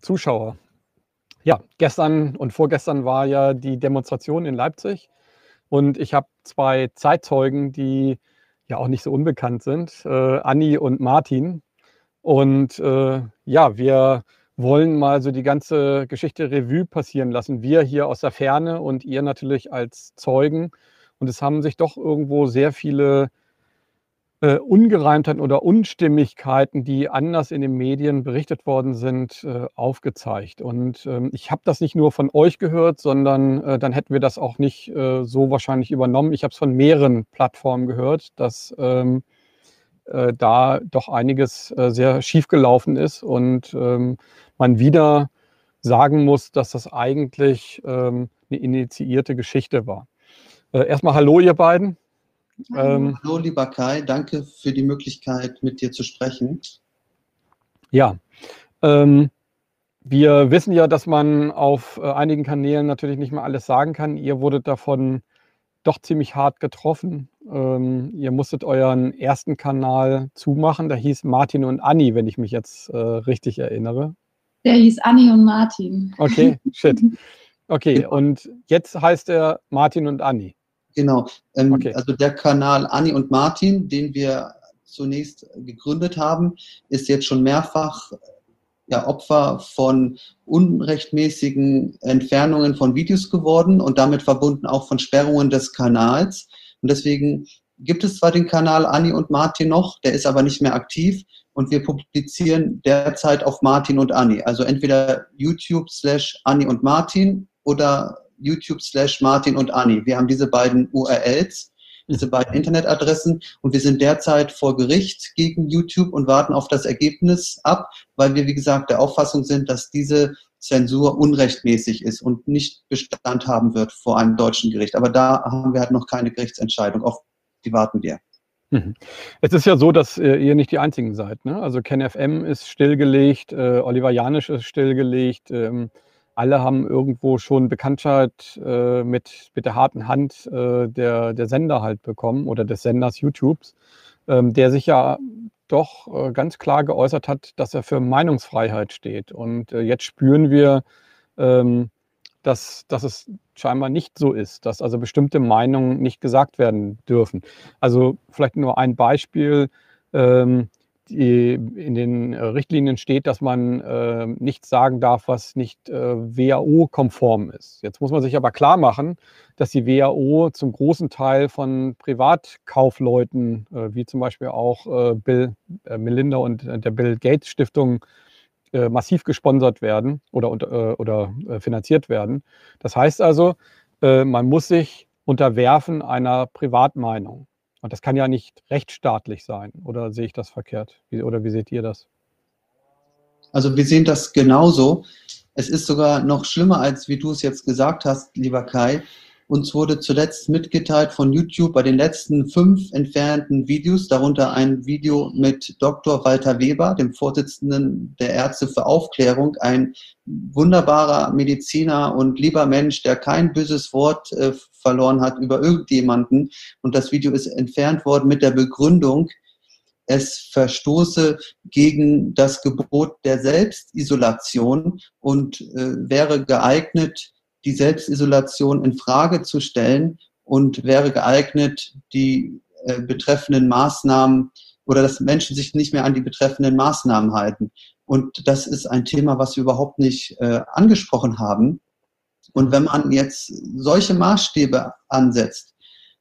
Zuschauer. Ja, gestern und vorgestern war ja die Demonstration in Leipzig und ich habe zwei Zeitzeugen, die ja auch nicht so unbekannt sind, äh, Anni und Martin. Und äh, ja, wir wollen mal so die ganze Geschichte Revue passieren lassen. Wir hier aus der Ferne und ihr natürlich als Zeugen. Und es haben sich doch irgendwo sehr viele äh, Ungereimtheiten oder Unstimmigkeiten, die anders in den Medien berichtet worden sind, äh, aufgezeigt. Und ähm, ich habe das nicht nur von euch gehört, sondern äh, dann hätten wir das auch nicht äh, so wahrscheinlich übernommen. Ich habe es von mehreren Plattformen gehört, dass ähm, äh, da doch einiges äh, sehr schief gelaufen ist und ähm, man wieder sagen muss, dass das eigentlich ähm, eine initiierte Geschichte war. Erstmal Hallo, ihr beiden. Ähm, Hallo, lieber Kai, danke für die Möglichkeit, mit dir zu sprechen. Ja, ähm, wir wissen ja, dass man auf äh, einigen Kanälen natürlich nicht mehr alles sagen kann. Ihr wurdet davon doch ziemlich hart getroffen. Ähm, ihr musstet euren ersten Kanal zumachen. Der hieß Martin und Anni, wenn ich mich jetzt äh, richtig erinnere. Der hieß Anni und Martin. Okay, shit. Okay, und jetzt heißt er Martin und Anni. Genau. Ähm, okay. Also der Kanal Anni und Martin, den wir zunächst gegründet haben, ist jetzt schon mehrfach ja, Opfer von unrechtmäßigen Entfernungen von Videos geworden und damit verbunden auch von Sperrungen des Kanals. Und deswegen gibt es zwar den Kanal Anni und Martin noch, der ist aber nicht mehr aktiv und wir publizieren derzeit auf Martin und Anni. Also entweder YouTube slash Anni und Martin oder YouTube slash Martin und Anni. Wir haben diese beiden URLs, diese beiden Internetadressen und wir sind derzeit vor Gericht gegen YouTube und warten auf das Ergebnis ab, weil wir, wie gesagt, der Auffassung sind, dass diese Zensur unrechtmäßig ist und nicht Bestand haben wird vor einem deutschen Gericht. Aber da haben wir halt noch keine Gerichtsentscheidung, auf die warten wir. Mhm. Es ist ja so, dass äh, ihr nicht die Einzigen seid. Ne? Also KenFM ist stillgelegt, äh, Oliver Janisch ist stillgelegt. Ähm, alle haben irgendwo schon Bekanntheit äh, mit, mit der harten Hand äh, der, der Sender halt bekommen oder des Senders YouTubes, ähm, der sich ja doch äh, ganz klar geäußert hat, dass er für Meinungsfreiheit steht. Und äh, jetzt spüren wir, ähm, dass, dass es scheinbar nicht so ist, dass also bestimmte Meinungen nicht gesagt werden dürfen. Also vielleicht nur ein Beispiel. Ähm, die, in den äh, Richtlinien steht, dass man äh, nichts sagen darf, was nicht äh, WHO-konform ist. Jetzt muss man sich aber klar machen, dass die WHO zum großen Teil von Privatkaufleuten, äh, wie zum Beispiel auch äh, Bill, äh, Melinda und der Bill Gates Stiftung, massiv gesponsert werden oder, oder finanziert werden. Das heißt also, man muss sich unterwerfen einer Privatmeinung. Und das kann ja nicht rechtsstaatlich sein, oder sehe ich das verkehrt? Wie, oder wie seht ihr das? Also wir sehen das genauso. Es ist sogar noch schlimmer, als wie du es jetzt gesagt hast, lieber Kai. Uns wurde zuletzt mitgeteilt von YouTube bei den letzten fünf entfernten Videos, darunter ein Video mit Dr. Walter Weber, dem Vorsitzenden der Ärzte für Aufklärung, ein wunderbarer Mediziner und lieber Mensch, der kein böses Wort äh, verloren hat über irgendjemanden. Und das Video ist entfernt worden mit der Begründung, es verstoße gegen das Gebot der Selbstisolation und äh, wäre geeignet, die Selbstisolation in Frage zu stellen und wäre geeignet, die äh, betreffenden Maßnahmen oder dass Menschen sich nicht mehr an die betreffenden Maßnahmen halten. Und das ist ein Thema, was wir überhaupt nicht äh, angesprochen haben. Und wenn man jetzt solche Maßstäbe ansetzt,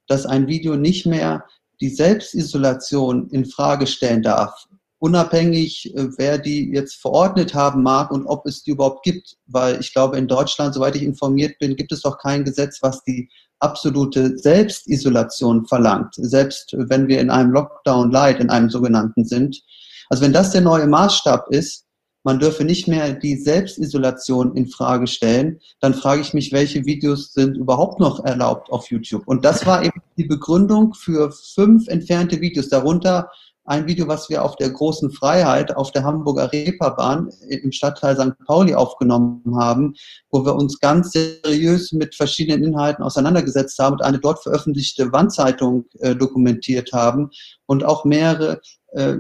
dass ein Video nicht mehr die Selbstisolation in Frage stellen darf, unabhängig, äh, wer die jetzt verordnet haben mag und ob es die überhaupt gibt. Weil ich glaube, in Deutschland, soweit ich informiert bin, gibt es doch kein Gesetz, was die absolute Selbstisolation verlangt. Selbst wenn wir in einem Lockdown Light, in einem sogenannten sind. Also wenn das der neue Maßstab ist, man dürfe nicht mehr die Selbstisolation in Frage stellen, dann frage ich mich, welche Videos sind überhaupt noch erlaubt auf YouTube? Und das war eben die Begründung für fünf entfernte Videos, darunter ein Video, was wir auf der großen Freiheit auf der Hamburger Reeperbahn im Stadtteil St. Pauli aufgenommen haben, wo wir uns ganz seriös mit verschiedenen Inhalten auseinandergesetzt haben und eine dort veröffentlichte Wandzeitung äh, dokumentiert haben und auch mehrere äh,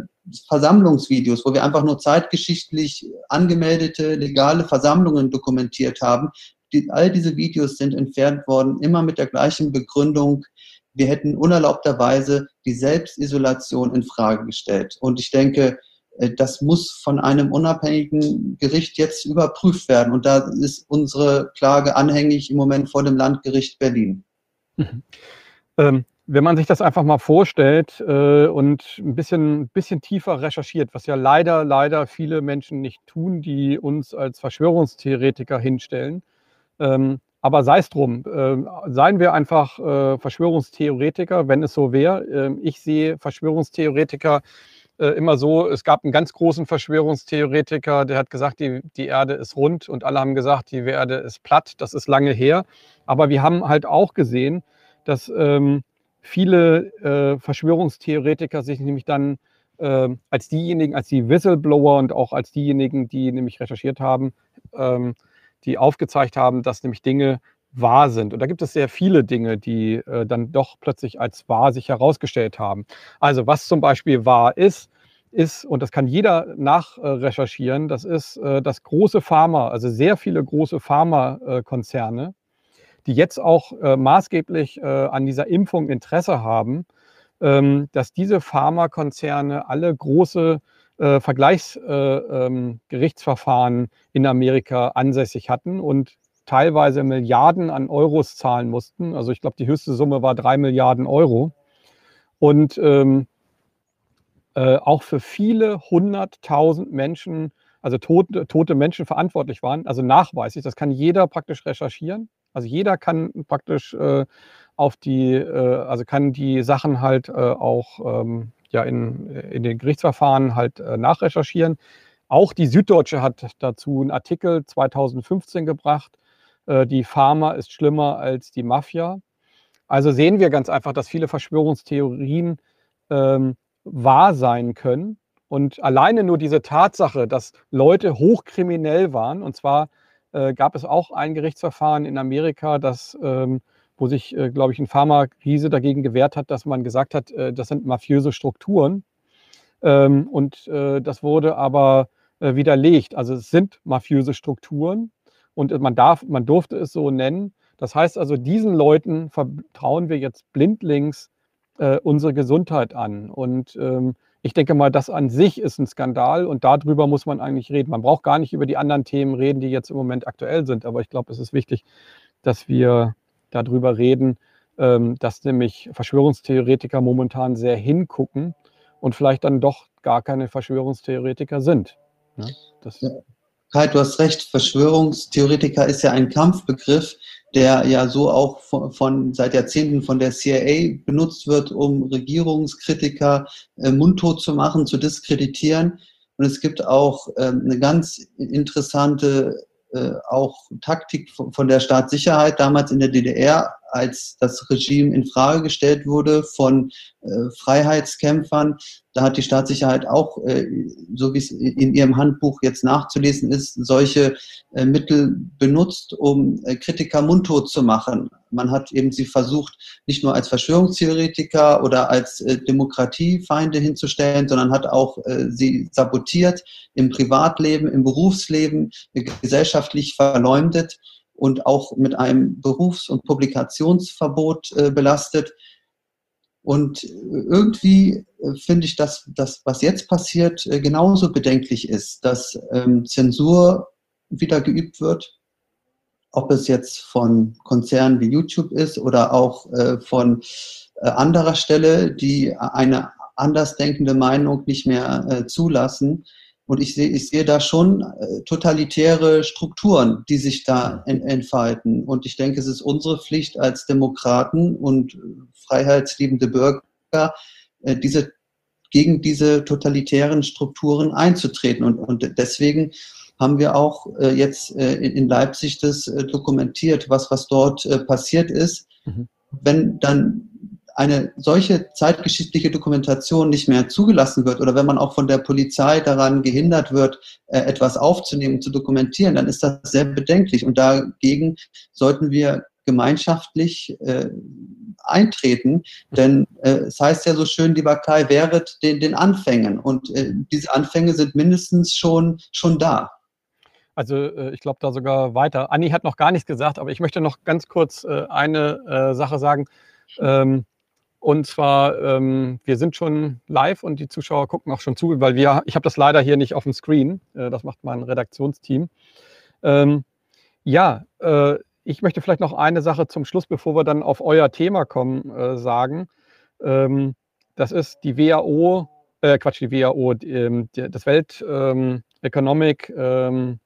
Versammlungsvideos, wo wir einfach nur zeitgeschichtlich angemeldete legale Versammlungen dokumentiert haben. Die, all diese Videos sind entfernt worden, immer mit der gleichen Begründung, wir hätten unerlaubterweise die Selbstisolation in Frage gestellt. Und ich denke, äh, das muss von einem unabhängigen Gericht jetzt überprüft werden. Und da ist unsere Klage anhängig im Moment vor dem Landgericht Berlin. Mhm. Ähm, wenn man sich das einfach mal vorstellt äh, und ein bisschen, bisschen tiefer recherchiert, was ja leider, leider viele Menschen nicht tun, die uns als Verschwörungstheoretiker hinstellen. Ähm, aber sei es drum, äh, seien wir einfach äh, Verschwörungstheoretiker, wenn es so wäre. Äh, ich sehe Verschwörungstheoretiker äh, immer so, es gab einen ganz großen Verschwörungstheoretiker, der hat gesagt, die, die Erde ist rund und alle haben gesagt, die Erde ist platt. Das ist lange her. Aber wir haben halt auch gesehen, dass ähm, viele äh, Verschwörungstheoretiker sich nämlich dann äh, als diejenigen, als die Whistleblower und auch als diejenigen, die nämlich recherchiert haben, ähm, die aufgezeigt haben, dass nämlich Dinge wahr sind. Und da gibt es sehr viele Dinge, die äh, dann doch plötzlich als wahr sich herausgestellt haben. Also was zum Beispiel wahr ist, ist, und das kann jeder nachrecherchieren, das ist äh, das große Pharma, also sehr viele große Pharmakonzerne, die jetzt auch äh, maßgeblich äh, an dieser Impfung Interesse haben, ähm, dass diese Pharmakonzerne alle große äh, Vergleichsgerichtsverfahren äh, ähm, in Amerika ansässig hatten und teilweise Milliarden an Euros zahlen mussten. Also ich glaube, die höchste Summe war drei Milliarden Euro. Und ähm, äh, auch für viele hunderttausend Menschen, also tote, tote Menschen verantwortlich waren, also nachweislich, das kann jeder praktisch recherchieren. Also jeder kann praktisch äh, auf die, äh, also kann die Sachen halt äh, auch ähm, ja in, in den Gerichtsverfahren halt äh, nachrecherchieren. Auch die Süddeutsche hat dazu einen Artikel 2015 gebracht. Äh, die Pharma ist schlimmer als die Mafia. Also sehen wir ganz einfach, dass viele Verschwörungstheorien ähm, wahr sein können. Und alleine nur diese Tatsache, dass Leute hochkriminell waren, und zwar äh, gab es auch ein Gerichtsverfahren in Amerika, das, ähm, wo sich, äh, glaube ich, ein Pharmakrise dagegen gewehrt hat, dass man gesagt hat, äh, das sind mafiöse Strukturen. Ähm, und äh, das wurde aber äh, widerlegt. Also es sind mafiöse Strukturen und man, darf, man durfte es so nennen. Das heißt also, diesen Leuten vertrauen wir jetzt blindlings äh, unsere Gesundheit an. Und ähm, ich denke mal, das an sich ist ein Skandal und darüber muss man eigentlich reden. Man braucht gar nicht über die anderen Themen reden, die jetzt im Moment aktuell sind. Aber ich glaube, es ist wichtig, dass wir darüber reden, ähm, dass nämlich Verschwörungstheoretiker momentan sehr hingucken und vielleicht dann doch gar keine Verschwörungstheoretiker sind. Ja, ja. Kai, du hast recht, Verschwörungstheoretiker ist ja ein Kampfbegriff, der ja so auch von, von, seit Jahrzehnten von der CIA benutzt wird, um Regierungskritiker äh, mundtot zu machen, zu diskreditieren. Und es gibt auch ähm, eine ganz interessante auch Taktik von, von der Staatssicherheit damals in der DDR, als das Regime in Frage gestellt wurde von äh, Freiheitskämpfern, da hat die Staatssicherheit auch, äh, so wie es in ihrem Handbuch jetzt nachzulesen ist, solche äh, Mittel benutzt, um äh, Kritiker mundtot zu machen. Man hat eben sie versucht, nicht nur als Verschwörungstheoretiker oder als äh, Demokratiefeinde hinzustellen, sondern hat auch äh, sie sabotiert im Privatleben, im Berufsleben, gesellschaftlich verleumdet und auch mit einem Berufs- und Publikationsverbot äh, belastet. Und irgendwie äh, finde ich, dass das, was jetzt passiert, äh, genauso bedenklich ist, dass ähm, Zensur wieder geübt wird, ob es jetzt von Konzernen wie YouTube ist oder auch äh, von äh, anderer Stelle, die eine andersdenkende Meinung nicht mehr äh, zulassen. Und ich sehe, ich sehe da schon äh, totalitäre Strukturen, die sich da entfalten. Und ich denke, es ist unsere Pflicht als Demokraten und freiheitsliebende Bürger, äh, diese, gegen diese totalitären Strukturen einzutreten. Und, und deswegen haben wir auch äh, jetzt in Leipzig das dokumentiert, was, was dort passiert ist. Mhm. Wenn dann eine solche zeitgeschichtliche Dokumentation nicht mehr zugelassen wird oder wenn man auch von der Polizei daran gehindert wird, etwas aufzunehmen, zu dokumentieren, dann ist das sehr bedenklich. Und dagegen sollten wir gemeinschaftlich äh, eintreten. Denn äh, es heißt ja so schön, lieber Kai, wäret den, den Anfängen. Und äh, diese Anfänge sind mindestens schon, schon da. Also äh, ich glaube da sogar weiter. Anni hat noch gar nichts gesagt, aber ich möchte noch ganz kurz äh, eine äh, Sache sagen. Ähm, und zwar, ähm, wir sind schon live und die Zuschauer gucken auch schon zu, weil wir, ich habe das leider hier nicht auf dem Screen. Äh, das macht mein Redaktionsteam. Ähm, ja, äh, ich möchte vielleicht noch eine Sache zum Schluss, bevor wir dann auf euer Thema kommen, äh, sagen. Ähm, das ist die WHO, äh, Quatsch, die WHO, die, ähm, das Welt ähm, Economic ähm,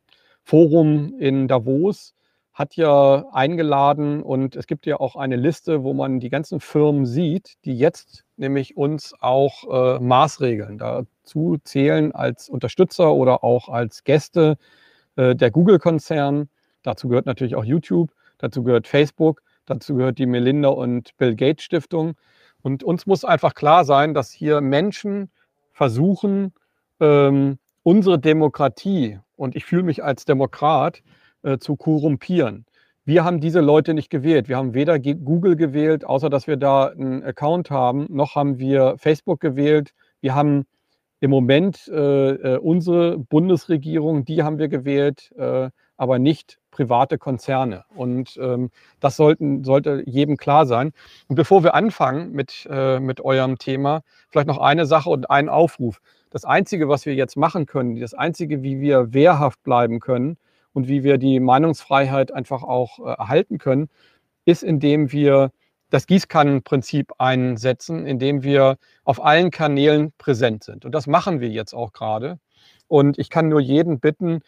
Forum in Davos hat ja eingeladen und es gibt ja auch eine Liste, wo man die ganzen Firmen sieht, die jetzt nämlich uns auch äh, maßregeln. Dazu zählen als Unterstützer oder auch als Gäste äh, der Google-Konzern. Dazu gehört natürlich auch YouTube, dazu gehört Facebook, dazu gehört die Melinda und Bill Gates Stiftung. Und uns muss einfach klar sein, dass hier Menschen versuchen, ähm, unsere Demokratie, und ich fühle mich als Demokrat, äh, zu korrumpieren. Wir haben diese Leute nicht gewählt. Wir haben weder Google gewählt, außer dass wir da einen Account haben, noch haben wir Facebook gewählt. Wir haben im Moment äh, äh unsere Bundesregierung, die haben wir gewählt, äh, aber nicht private Konzerne. Und ähm, das sollten, sollte jedem klar sein. Und bevor wir anfangen mit, äh, mit eurem Thema, vielleicht noch eine Sache und einen Aufruf. Das Einzige, was wir jetzt machen können, das Einzige, wie wir wehrhaft bleiben können, und wie wir die Meinungsfreiheit einfach auch äh, erhalten können, ist, indem wir das Gießkannenprinzip einsetzen, indem wir auf allen Kanälen präsent sind. Und das machen wir jetzt auch gerade. Und ich kann nur jeden bitten,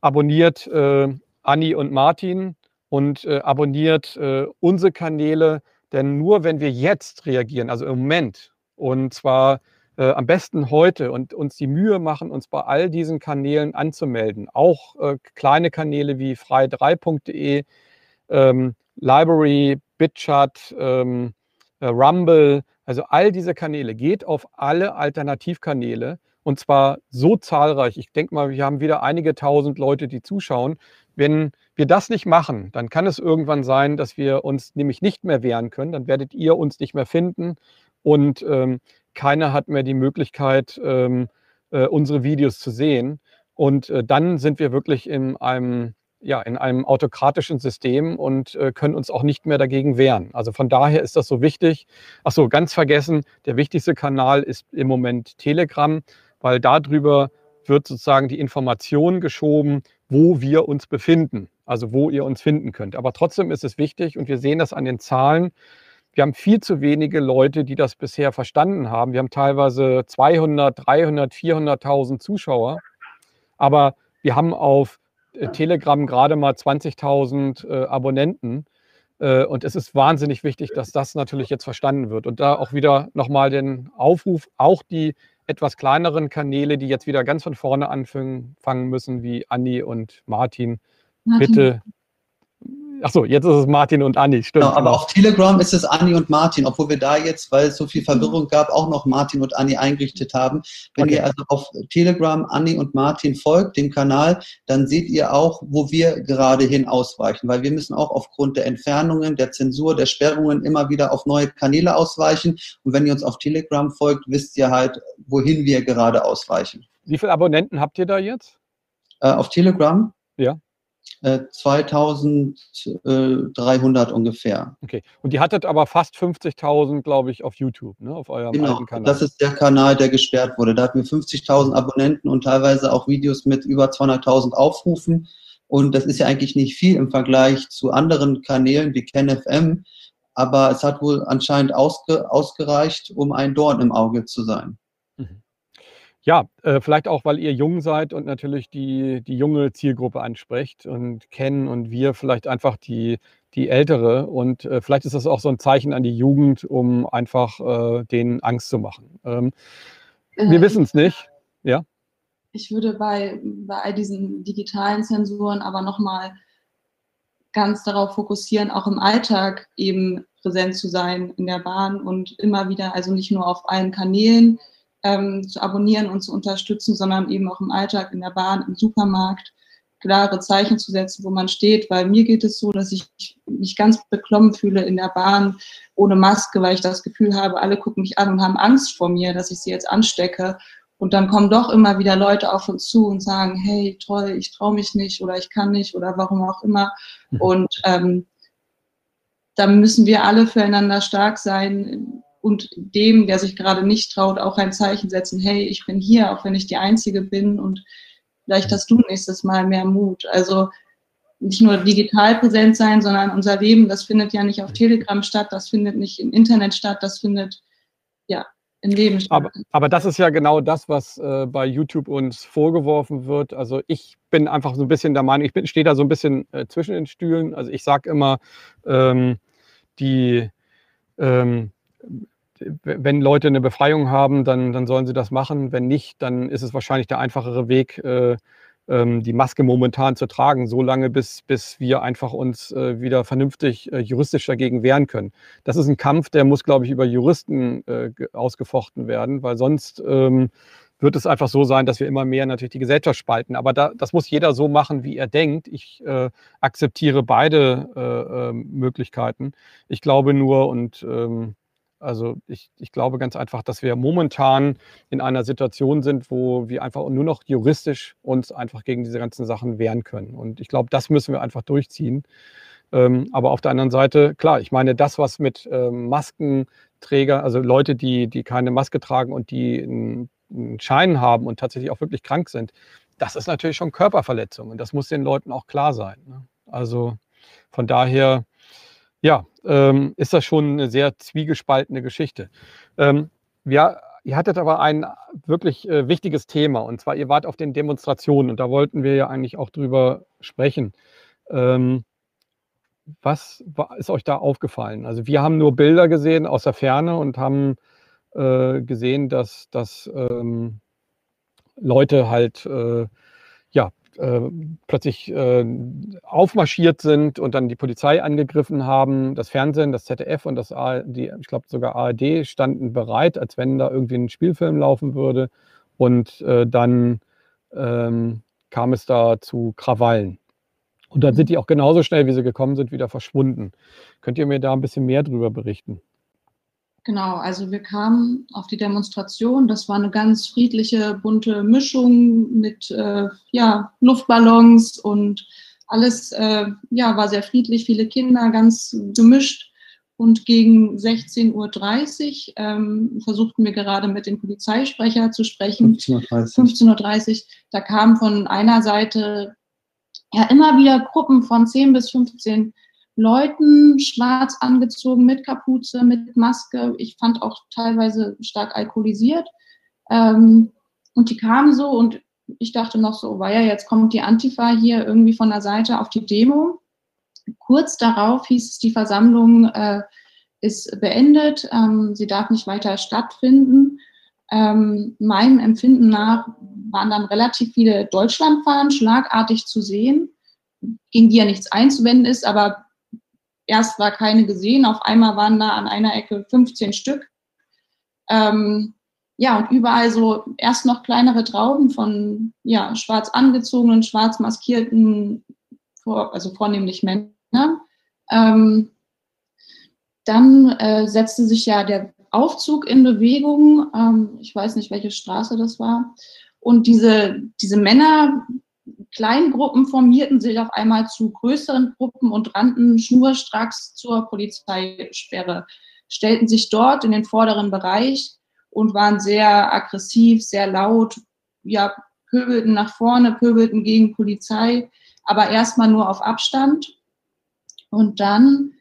abonniert äh, Anni und Martin und äh, abonniert äh, unsere Kanäle, denn nur wenn wir jetzt reagieren, also im Moment, und zwar äh, am besten heute und uns die Mühe machen, uns bei all diesen Kanälen anzumelden. Auch äh, kleine Kanäle wie frei3.de, ähm, Library, BitChat, ähm, äh, Rumble, also all diese Kanäle. Geht auf alle Alternativkanäle und zwar so zahlreich. Ich denke mal, wir haben wieder einige tausend Leute, die zuschauen. Wenn wir das nicht machen, dann kann es irgendwann sein, dass wir uns nämlich nicht mehr wehren können. Dann werdet ihr uns nicht mehr finden. Und ähm, keiner hat mehr die Möglichkeit, ähm, äh, unsere Videos zu sehen. Und äh, dann sind wir wirklich in einem, ja, in einem autokratischen System und äh, können uns auch nicht mehr dagegen wehren. Also von daher ist das so wichtig. Ach so, ganz vergessen, der wichtigste Kanal ist im Moment Telegram, weil darüber wird sozusagen die Information geschoben, wo wir uns befinden, also wo ihr uns finden könnt. Aber trotzdem ist es wichtig und wir sehen das an den Zahlen, wir haben viel zu wenige Leute, die das bisher verstanden haben. Wir haben teilweise 200, 300, 400.000 Zuschauer. Aber wir haben auf äh, Telegram gerade mal 20.000 äh, Abonnenten. Äh, und es ist wahnsinnig wichtig, dass das natürlich jetzt verstanden wird. Und da auch wieder nochmal den Aufruf, auch die etwas kleineren Kanäle, die jetzt wieder ganz von vorne anfangen müssen, wie Andi und Martin, Martin. bitte Achso, jetzt ist es Martin und Anni, stimmt. Genau, aber auf Telegram ist es Anni und Martin, obwohl wir da jetzt, weil es so viel Verwirrung gab, auch noch Martin und Anni eingerichtet haben. Wenn okay. ihr also auf Telegram Anni und Martin folgt, dem Kanal, dann seht ihr auch, wo wir gerade hin ausweichen, weil wir müssen auch aufgrund der Entfernungen, der Zensur, der Sperrungen immer wieder auf neue Kanäle ausweichen. Und wenn ihr uns auf Telegram folgt, wisst ihr halt, wohin wir gerade ausweichen. Wie viele Abonnenten habt ihr da jetzt? Äh, auf Telegram? Ja. 2300 äh, ungefähr. Okay. Und ihr hattet aber fast 50.000, glaube ich, auf YouTube, ne? auf eurem genau, Kanal. Das ist der Kanal, der gesperrt wurde. Da hatten wir 50.000 Abonnenten und teilweise auch Videos mit über 200.000 Aufrufen. Und das ist ja eigentlich nicht viel im Vergleich zu anderen Kanälen wie KenFM. Aber es hat wohl anscheinend ausge, ausgereicht, um ein Dorn im Auge zu sein. Ja, äh, vielleicht auch, weil ihr jung seid und natürlich die, die junge Zielgruppe ansprecht und kennen und wir vielleicht einfach die, die ältere. Und äh, vielleicht ist das auch so ein Zeichen an die Jugend, um einfach äh, denen Angst zu machen. Ähm, wir äh, wissen es nicht. Ja. Ich würde bei, bei all diesen digitalen Zensuren aber nochmal ganz darauf fokussieren, auch im Alltag eben präsent zu sein in der Bahn und immer wieder, also nicht nur auf allen Kanälen, ähm, zu abonnieren und zu unterstützen, sondern eben auch im Alltag, in der Bahn, im Supermarkt klare Zeichen zu setzen, wo man steht, weil mir geht es so, dass ich mich ganz beklommen fühle in der Bahn ohne Maske, weil ich das Gefühl habe, alle gucken mich an und haben Angst vor mir, dass ich sie jetzt anstecke. Und dann kommen doch immer wieder Leute auf uns zu und sagen, hey, toll, ich traue mich nicht oder ich kann nicht oder warum auch immer. Mhm. Und ähm, da müssen wir alle füreinander stark sein und dem, der sich gerade nicht traut, auch ein Zeichen setzen, hey, ich bin hier, auch wenn ich die Einzige bin und vielleicht hast du nächstes Mal mehr Mut. Also nicht nur digital präsent sein, sondern unser Leben, das findet ja nicht auf Telegram statt, das findet nicht im Internet statt, das findet ja im Leben statt. Aber, aber das ist ja genau das, was äh, bei YouTube uns vorgeworfen wird. Also ich bin einfach so ein bisschen der Meinung, ich stehe da so ein bisschen äh, zwischen den Stühlen. Also ich sage immer, ähm, die, ähm, wenn Leute eine Befreiung haben, dann, dann sollen sie das machen. Wenn nicht, dann ist es wahrscheinlich der einfachere Weg, äh, ähm, die Maske momentan zu tragen, so lange, bis, bis wir einfach uns äh, wieder vernünftig äh, juristisch dagegen wehren können. Das ist ein Kampf, der muss, glaube ich, über Juristen äh, ausgefochten werden, weil sonst ähm, wird es einfach so sein, dass wir immer mehr natürlich die Gesellschaft spalten. Aber da, das muss jeder so machen, wie er denkt. Ich äh, akzeptiere beide äh, äh, Möglichkeiten. Ich glaube nur und ähm, also ich, ich glaube ganz einfach, dass wir momentan in einer Situation sind, wo wir einfach nur noch juristisch uns einfach gegen diese ganzen Sachen wehren können. Und ich glaube, das müssen wir einfach durchziehen. Ähm, aber auf der anderen Seite, klar, ich meine, das, was mit ähm, Maskenträger, also Leute, die, die keine Maske tragen und die einen, einen Schein haben und tatsächlich auch wirklich krank sind, das ist natürlich schon Körperverletzung und das muss den Leuten auch klar sein. Ne? Also von daher, ja, ähm, ist das schon eine sehr zwiegespaltene Geschichte. Ähm, wir, ihr hattet aber ein wirklich äh, wichtiges Thema und zwar, ihr wart auf den Demonstrationen und da wollten wir ja eigentlich auch drüber sprechen. Ähm, was war, ist euch da aufgefallen? Also wir haben nur Bilder gesehen aus der Ferne und haben äh, gesehen, dass, dass ähm, Leute halt äh, äh, plötzlich äh, aufmarschiert sind und dann die Polizei angegriffen haben. Das Fernsehen, das ZDF und das ARD, ich glaube sogar ARD standen bereit, als wenn da irgendwie ein Spielfilm laufen würde. Und äh, dann ähm, kam es da zu Krawallen. Und dann sind die auch genauso schnell, wie sie gekommen sind, wieder verschwunden. Könnt ihr mir da ein bisschen mehr drüber berichten? Genau, also wir kamen auf die Demonstration. Das war eine ganz friedliche, bunte Mischung mit äh, ja, Luftballons und alles äh, ja, war sehr friedlich, viele Kinder, ganz gemischt. Und gegen 16.30 Uhr ähm, versuchten wir gerade mit dem Polizeisprecher zu sprechen. 15.30 Uhr. 15 Uhr. Da kamen von einer Seite ja immer wieder Gruppen von 10 bis 15 Leuten, schwarz angezogen, mit Kapuze, mit Maske. Ich fand auch teilweise stark alkoholisiert. Ähm, und die kamen so und ich dachte noch so, war ja, jetzt kommt die Antifa hier irgendwie von der Seite auf die Demo. Kurz darauf hieß es, die Versammlung äh, ist beendet, ähm, sie darf nicht weiter stattfinden. Ähm, meinem Empfinden nach waren dann relativ viele Deutschlandfahnen schlagartig zu sehen, gegen die ja nichts einzuwenden ist, aber erst war keine gesehen, auf einmal waren da an einer Ecke 15 Stück. Ähm, ja, und überall so erst noch kleinere Trauben von ja, schwarz angezogenen, schwarz maskierten, also vornehmlich Männer. Ähm, dann äh, setzte sich ja der Aufzug in Bewegung. Ähm, ich weiß nicht, welche Straße das war. Und diese, diese Männer kleinen Gruppen formierten sich auf einmal zu größeren Gruppen und rannten schnurstracks zur Polizeisperre, stellten sich dort in den vorderen Bereich und waren sehr aggressiv, sehr laut, ja, pöbelten nach vorne, pöbelten gegen Polizei, aber erstmal nur auf Abstand. Und dann,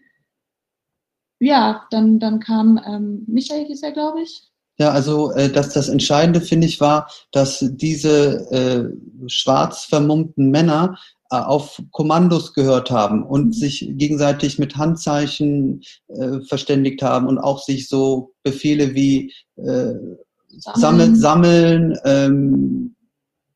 ja, dann, dann kam ähm, Michael, hieß er, glaube ich, ja, also äh, dass das Entscheidende, finde ich, war, dass diese äh, schwarz vermummten Männer äh, auf Kommandos gehört haben und mhm. sich gegenseitig mit Handzeichen äh, verständigt haben und auch sich so Befehle wie äh, sammeln, sammeln ähm,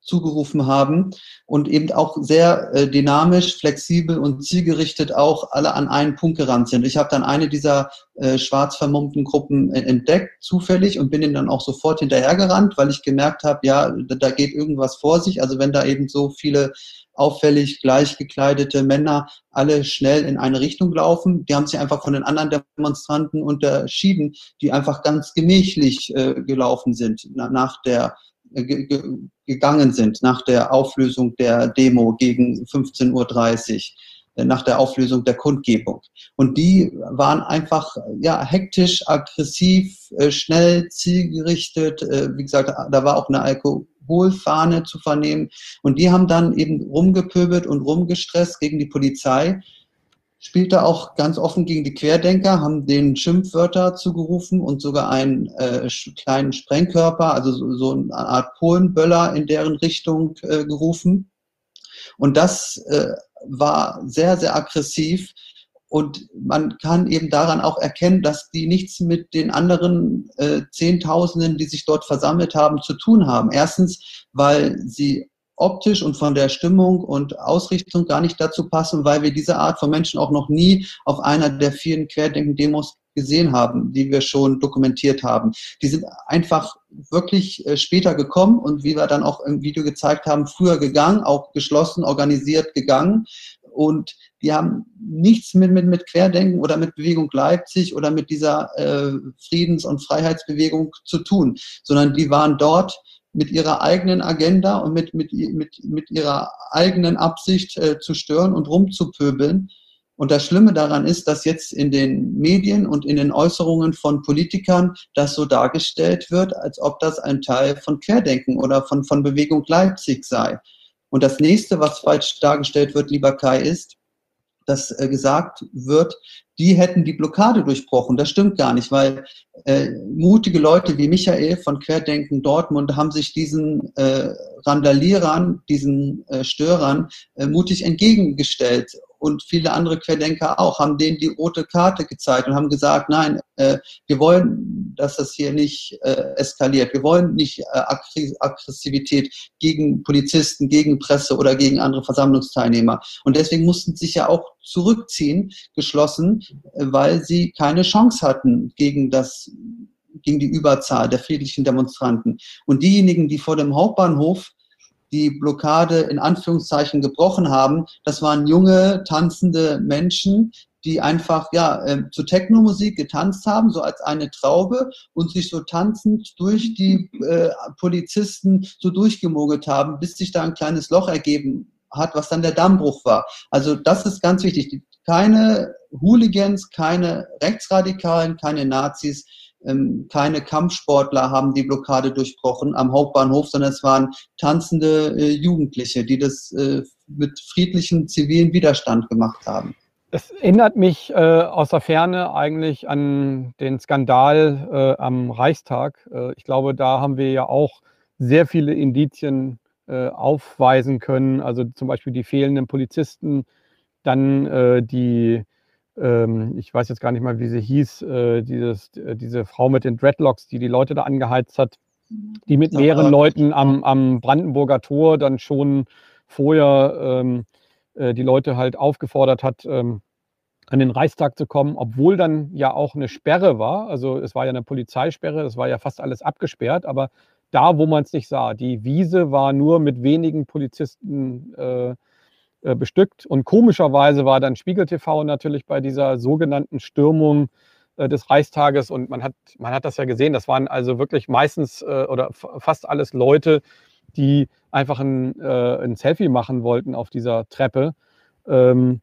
zugerufen haben und eben auch sehr äh, dynamisch, flexibel und zielgerichtet auch alle an einen Punkt gerannt sind. Ich habe dann eine dieser äh, schwarz vermummten Gruppen äh, entdeckt, zufällig, und bin ihnen dann auch sofort hinterhergerannt, weil ich gemerkt habe, ja, da, geht irgendwas vor sich. Also wenn da eben so viele auffällig gleich gekleidete Männer alle schnell in eine Richtung laufen. Die haben sich einfach von den anderen Demonstranten unterschieden, die einfach ganz gemächlich äh, gelaufen sind na, nach der äh, gegangen sind nach der Auflösung der Demo gegen 15.30 Uhr, äh, nach der Auflösung der Kundgebung. Und die waren einfach ja, hektisch, aggressiv, äh, schnell, zielgerichtet. Wie gesagt, da war auch eine Alkoholfahne zu vernehmen. Und die haben dann eben rumgepöbelt und rumgestresst gegen die Polizei spielte auch ganz offen gegen die Querdenker, haben den Schimpfwörter zugerufen und sogar einen äh, kleinen Sprengkörper, also so, so eine Art Polenböller in deren Richtung äh, gerufen. Und das äh, war sehr, sehr aggressiv. Und man kann eben daran auch erkennen, dass die nichts mit den anderen äh, Zehntausenden, die sich dort versammelt haben, zu tun haben. Erstens, weil sie optisch und von der Stimmung und Ausrichtung gar nicht dazu passen, weil wir diese Art von Menschen auch noch nie auf einer der vielen Querdenken-Demos gesehen haben, die wir schon dokumentiert haben. Die sind einfach wirklich äh, später gekommen und wie wir dann auch im Video gezeigt haben, früher gegangen, auch geschlossen, organisiert gegangen. Und die haben nichts mit, mit, mit Querdenken oder mit Bewegung Leipzig oder mit dieser äh, Friedens- und Freiheitsbewegung zu tun, sondern die waren dort, mit ihrer eigenen Agenda und mit, mit, mit, mit ihrer eigenen Absicht äh, zu stören und rumzupöbeln. Und das Schlimme daran ist, dass jetzt in den Medien und in den Äußerungen von Politikern das so dargestellt wird, als ob das ein Teil von Querdenken oder von, von Bewegung Leipzig sei. Und das nächste, was falsch dargestellt wird, lieber Kai, ist, dass äh, gesagt wird, die hätten die Blockade durchbrochen. Das stimmt gar nicht, weil äh, mutige Leute wie Michael von Querdenken Dortmund haben sich diesen äh, Randalierern, diesen äh, Störern äh, mutig entgegengestellt und viele andere Querdenker auch, haben denen die rote Karte gezeigt und haben gesagt, nein, äh, wir wollen, dass das hier nicht äh, eskaliert. Wir wollen nicht äh, Aggressivität gegen Polizisten, gegen Presse oder gegen andere Versammlungsteilnehmer. Und deswegen mussten sich ja auch zurückziehen, geschlossen, äh, weil sie keine Chance hatten gegen das gegen die Überzahl der friedlichen Demonstranten. Und diejenigen, die vor dem Hauptbahnhof die Blockade in Anführungszeichen gebrochen haben, das waren junge, tanzende Menschen, die einfach ja äh, zu Techno-Musik getanzt haben, so als eine Traube und sich so tanzend durch die äh, Polizisten so durchgemogelt haben, bis sich da ein kleines Loch ergeben hat, was dann der Dammbruch war. Also das ist ganz wichtig. Keine Hooligans, keine Rechtsradikalen, keine Nazis, keine Kampfsportler haben die Blockade durchbrochen am Hauptbahnhof, sondern es waren tanzende äh, Jugendliche, die das äh, mit friedlichem zivilen Widerstand gemacht haben. Das erinnert mich äh, aus der Ferne eigentlich an den Skandal äh, am Reichstag. Äh, ich glaube, da haben wir ja auch sehr viele Indizien äh, aufweisen können. Also zum Beispiel die fehlenden Polizisten, dann die ähm, ich weiß jetzt gar nicht mal, wie sie hieß, äh, dieses, äh, diese Frau mit den Dreadlocks, die die Leute da angeheizt hat, die mit mehreren Leuten am, am Brandenburger Tor dann schon vorher ähm, äh, die Leute halt aufgefordert hat, ähm, an den Reichstag zu kommen, obwohl dann ja auch eine Sperre war. Also es war ja eine Polizeisperre, es war ja fast alles abgesperrt, aber da, wo man es nicht sah, die Wiese war nur mit wenigen Polizisten äh, bestückt. Und komischerweise war dann Spiegel TV natürlich bei dieser sogenannten Stürmung äh, des Reichstages. Und man hat, man hat das ja gesehen, das waren also wirklich meistens äh, oder fast alles Leute, die einfach ein, ein Selfie machen wollten auf dieser Treppe. Ähm,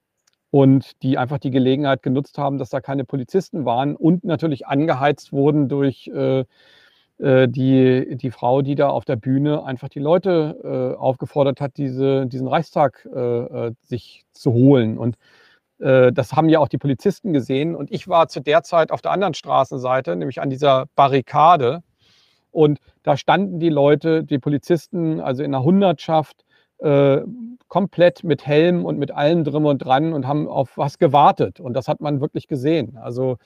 und die einfach die Gelegenheit genutzt haben, dass da keine Polizisten waren und natürlich angeheizt wurden durch äh, die, die Frau, die da auf der Bühne einfach die Leute äh, aufgefordert hat, diese, diesen Reichstag äh, äh sich zu holen. Und äh, das haben ja auch die Polizisten gesehen. Und ich war zu der Zeit auf der anderen Straßenseite, nämlich an dieser Barrikade. Und da standen die Leute, die Polizisten, also in einer Hundertschaft, äh, komplett mit Helm und mit allem drum und dran und haben auf was gewartet. Und das hat man wirklich gesehen. Also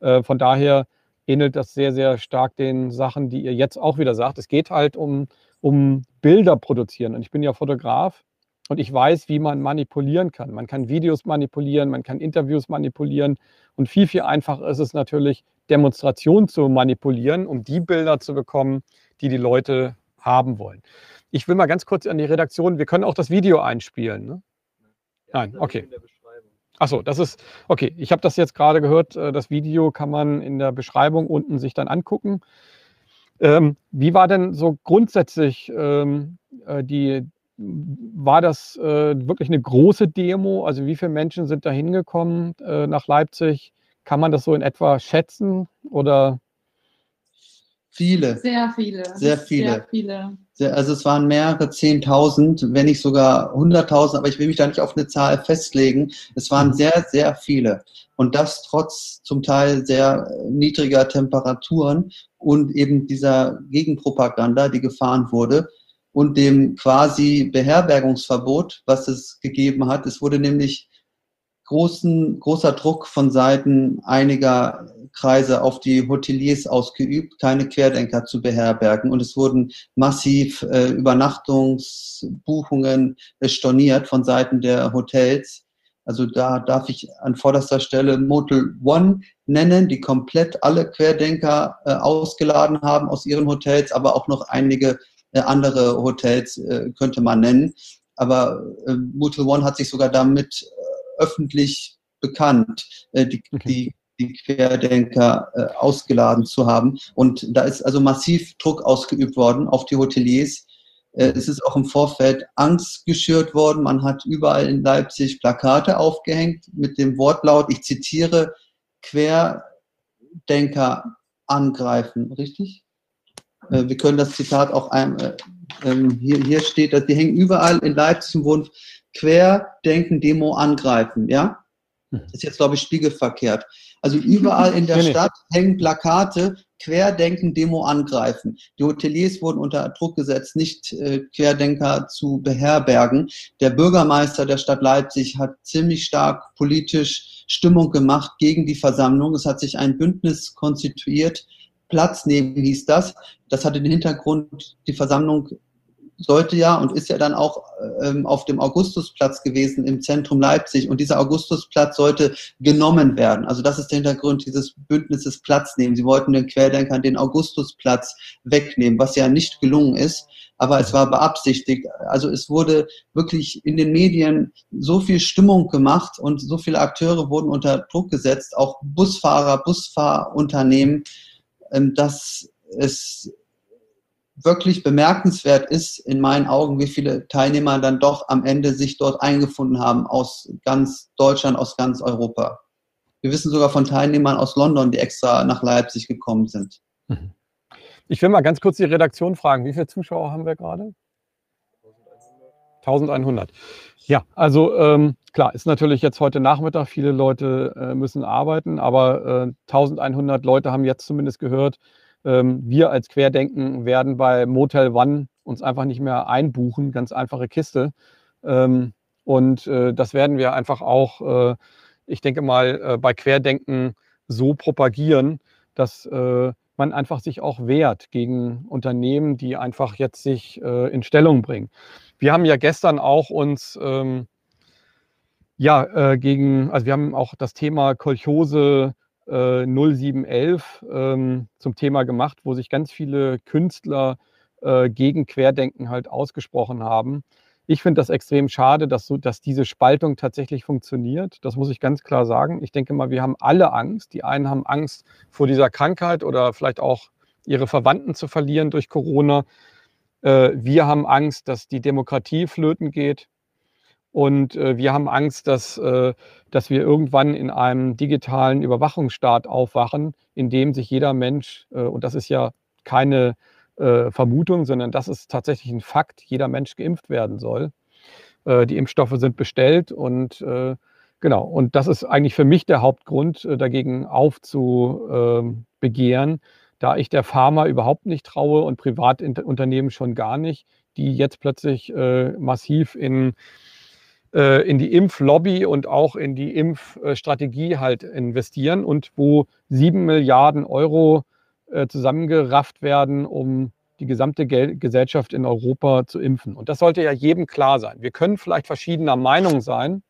von daher ähnelt das sehr, sehr stark den Sachen, die ihr jetzt auch wieder sagt. Es geht halt um, um Bilder produzieren. Und ich bin ja Fotograf und ich weiß, wie man manipulieren kann. Man kann Videos manipulieren, man kann Interviews manipulieren. Und viel, viel einfacher ist es natürlich, Demonstrationen zu manipulieren, um die Bilder zu bekommen, die die Leute haben wollen. Ich will mal ganz kurz an die Redaktion, wir können auch das Video einspielen. Ne? Nein, okay. Achso, das ist, okay, ich habe das jetzt gerade gehört, äh, das Video kann man in der Beschreibung unten sich dann angucken. Ähm, wie war denn so grundsätzlich ähm, äh, die, war das äh, wirklich eine große Demo? Also wie viele Menschen sind da hingekommen äh, nach Leipzig? Kann man das so in etwa schätzen oder? Viele. Sehr viele. Sehr viele. Sehr viele. Sehr, also es waren mehrere Zehntausend, wenn nicht sogar hunderttausend, aber ich will mich da nicht auf eine Zahl festlegen. Es waren mhm. sehr, sehr viele. Und das trotz zum Teil sehr niedriger Temperaturen und eben dieser Gegenpropaganda, die gefahren wurde und dem quasi Beherbergungsverbot, was es gegeben hat. Es wurde nämlich großen, großer Druck von Seiten einiger Kreise auf die Hoteliers ausgeübt, keine Querdenker zu beherbergen. Und es wurden massiv äh, Übernachtungsbuchungen storniert von Seiten der Hotels. Also da darf ich an vorderster Stelle Motel One nennen, die komplett alle Querdenker äh, ausgeladen haben aus ihren Hotels, aber auch noch einige äh, andere Hotels äh, könnte man nennen. Aber äh, Motel One hat sich sogar damit äh, öffentlich bekannt, äh, die, okay. die die Querdenker äh, ausgeladen zu haben. Und da ist also massiv Druck ausgeübt worden auf die Hoteliers. Äh, es ist auch im Vorfeld Angst geschürt worden. Man hat überall in Leipzig Plakate aufgehängt mit dem Wortlaut, ich zitiere, Querdenker angreifen. Richtig? Äh, wir können das Zitat auch ein, äh, ähm, hier, hier steht, dass die hängen überall in Leipzig im Wunsch Querdenken, Demo angreifen. Ja? Das hm. ist jetzt, glaube ich, spiegelverkehrt. Also überall in der Stadt hängen Plakate, Querdenken, Demo angreifen. Die Hoteliers wurden unter Druck gesetzt, nicht äh, Querdenker zu beherbergen. Der Bürgermeister der Stadt Leipzig hat ziemlich stark politisch Stimmung gemacht gegen die Versammlung. Es hat sich ein Bündnis konstituiert. Platz nehmen hieß das. Das hatte den Hintergrund, die Versammlung sollte ja und ist ja dann auch ähm, auf dem Augustusplatz gewesen im Zentrum Leipzig. Und dieser Augustusplatz sollte genommen werden. Also das ist der Hintergrund dieses Bündnisses Platz nehmen. Sie wollten den Querdenkern den Augustusplatz wegnehmen, was ja nicht gelungen ist. Aber es war beabsichtigt. Also es wurde wirklich in den Medien so viel Stimmung gemacht und so viele Akteure wurden unter Druck gesetzt, auch Busfahrer, Busfahrunternehmen, ähm, dass es wirklich bemerkenswert ist in meinen Augen, wie viele Teilnehmer dann doch am Ende sich dort eingefunden haben aus ganz Deutschland, aus ganz Europa. Wir wissen sogar von Teilnehmern aus London, die extra nach Leipzig gekommen sind. Mhm. Ich will mal ganz kurz die Redaktion fragen. Wie viele Zuschauer haben wir gerade? 1100. Ja, also ähm, klar, ist natürlich jetzt heute Nachmittag, viele Leute äh, müssen arbeiten, aber äh, 1100 Leute haben jetzt zumindest gehört, wir als Querdenken werden bei Motel One uns einfach nicht mehr einbuchen, ganz einfache Kiste. Ähm, und äh, das werden wir einfach auch, äh, ich denke mal, äh, bei Querdenken so propagieren, dass man einfach sich auch wehrt gegen Unternehmen, die einfach jetzt sich in Stellung bringen. Wir haben ja gestern auch uns ähm, ja gegen, also wir haben auch das Thema Kolchose 0711 äh, ähm, zum Thema gemacht, wo sich ganz viele Künstler äh, gegen Querdenken halt ausgesprochen haben. Ich finde das extrem schade, dass, so, dass diese Spaltung tatsächlich funktioniert. Das muss ich ganz klar sagen. Ich denke mal, wir haben alle Angst. Die einen haben Angst vor dieser Krankheit oder vielleicht auch ihre Verwandten zu verlieren durch Corona. Äh, wir haben Angst, dass die Demokratie flöten geht. Und äh, wir haben Angst, dass, äh, dass wir irgendwann in einem digitalen Überwachungsstaat aufwachen, in dem sich jeder Mensch, äh, und das ist ja keine äh, Vermutung, sondern das ist tatsächlich ein Fakt, jeder Mensch geimpft werden soll. Äh, die Impfstoffe sind bestellt und äh, genau, und das ist eigentlich für mich der Hauptgrund, dagegen aufzubegehren, da ich der Pharma überhaupt nicht traue und Privatunternehmen schon gar nicht, die jetzt plötzlich massiv in in die Impflobby und auch in die Impfstrategie halt investieren und wo sieben Milliarden Euro äh, zusammengerafft werden, um die gesamte Gesellschaft in Europa zu impfen. Und das sollte ja jedem klar sein. Wir können vielleicht verschiedener Meinung sein,